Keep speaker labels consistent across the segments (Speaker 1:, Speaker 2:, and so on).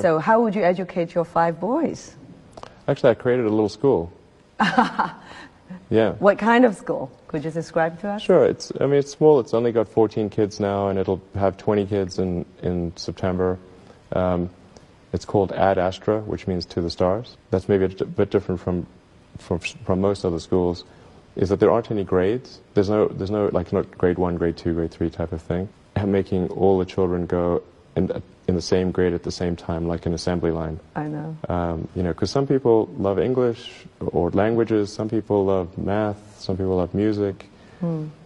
Speaker 1: So how would you educate your five boys?
Speaker 2: Actually, I created a little school. yeah.
Speaker 1: What kind of school? Could you describe to us?
Speaker 2: Sure. It's. I mean, it's small. It's only got 14 kids now, and it'll have 20 kids in in September. Um, it's called Ad Astra, which means to the stars. That's maybe a bit different from, from from most other schools. Is that there aren't any grades. There's no there's no like not grade one, grade two, grade three type of thing. And making all the children go in in the same grade at the same time, like an assembly line.
Speaker 1: I know.
Speaker 2: Um, you know, because some people love English or languages, some people love math, some people love music,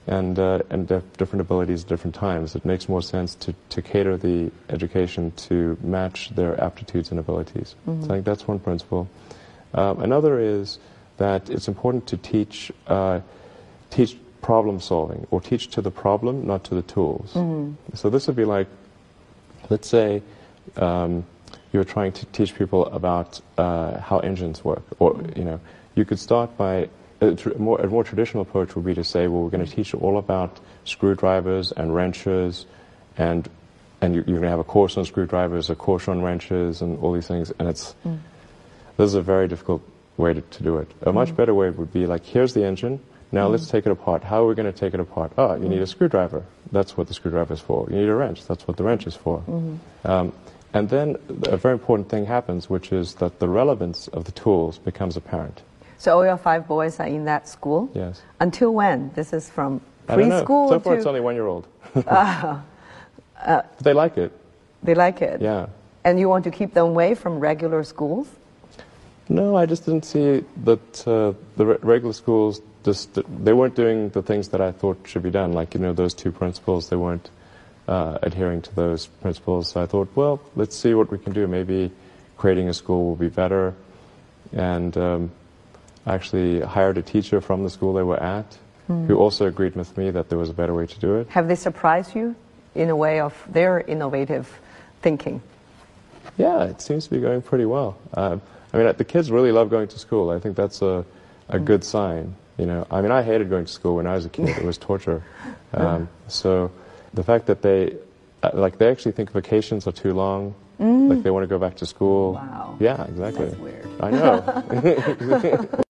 Speaker 2: and uh, and they have different abilities at different times. It makes more sense to, to cater the education to match their aptitudes and abilities. So I think that's one principle. Um, another is that it's important to teach uh, teach problem solving or teach to the problem, not to the tools. So this would be like let's say um, you're trying to teach people about uh, how engines work, or you know, you could start by a, tr- more, a more traditional approach would be to say, well, we're going to teach you all about screwdrivers and wrenches, and and you, you're going to have a course on screwdrivers, a course on wrenches, and all these things, and it's this is a very difficult way to, to do it. A much mm. better way would be like, here's the engine. Now mm. let's take it apart. How are we going to take it apart? Oh, you need a mm. screwdriver. That's what the screwdriver is for. You need a wrench. That's what the wrench is for. Mm-hmm. Um, and then a very important thing happens, which is that the relevance of the tools becomes apparent.
Speaker 1: So all your five boys are in that school?
Speaker 2: Yes.
Speaker 1: Until when? This is from
Speaker 2: I don't know.
Speaker 1: preschool
Speaker 2: So far,
Speaker 1: to...
Speaker 2: it's only one year old. Ah. But they like it.
Speaker 1: They like it?
Speaker 2: Yeah.
Speaker 1: And you want to keep them away from regular schools?
Speaker 2: No, I just didn't see that uh, the re- regular schools just they weren't doing the things that I thought should be done. Like you know those two principles, they weren't uh, adhering to those principles. So I thought, well, let's see what we can do. Maybe creating a school will be better. And um, I actually hired a teacher from the school they were at, who also agreed with me that there was a better way to do it.
Speaker 1: Have they surprised you in a way of their innovative thinking?
Speaker 2: Yeah, it seems to be going pretty well. Um, I mean, the kids really love going to school. I think that's a, a good sign. You know, I mean, I hated going to school when I was a kid. It was torture. Um, so the fact that they, uh, like, they actually think vacations are too long. Like they want to go back to school.
Speaker 1: Wow.
Speaker 2: Yeah, exactly.
Speaker 1: That's weird.
Speaker 2: I know.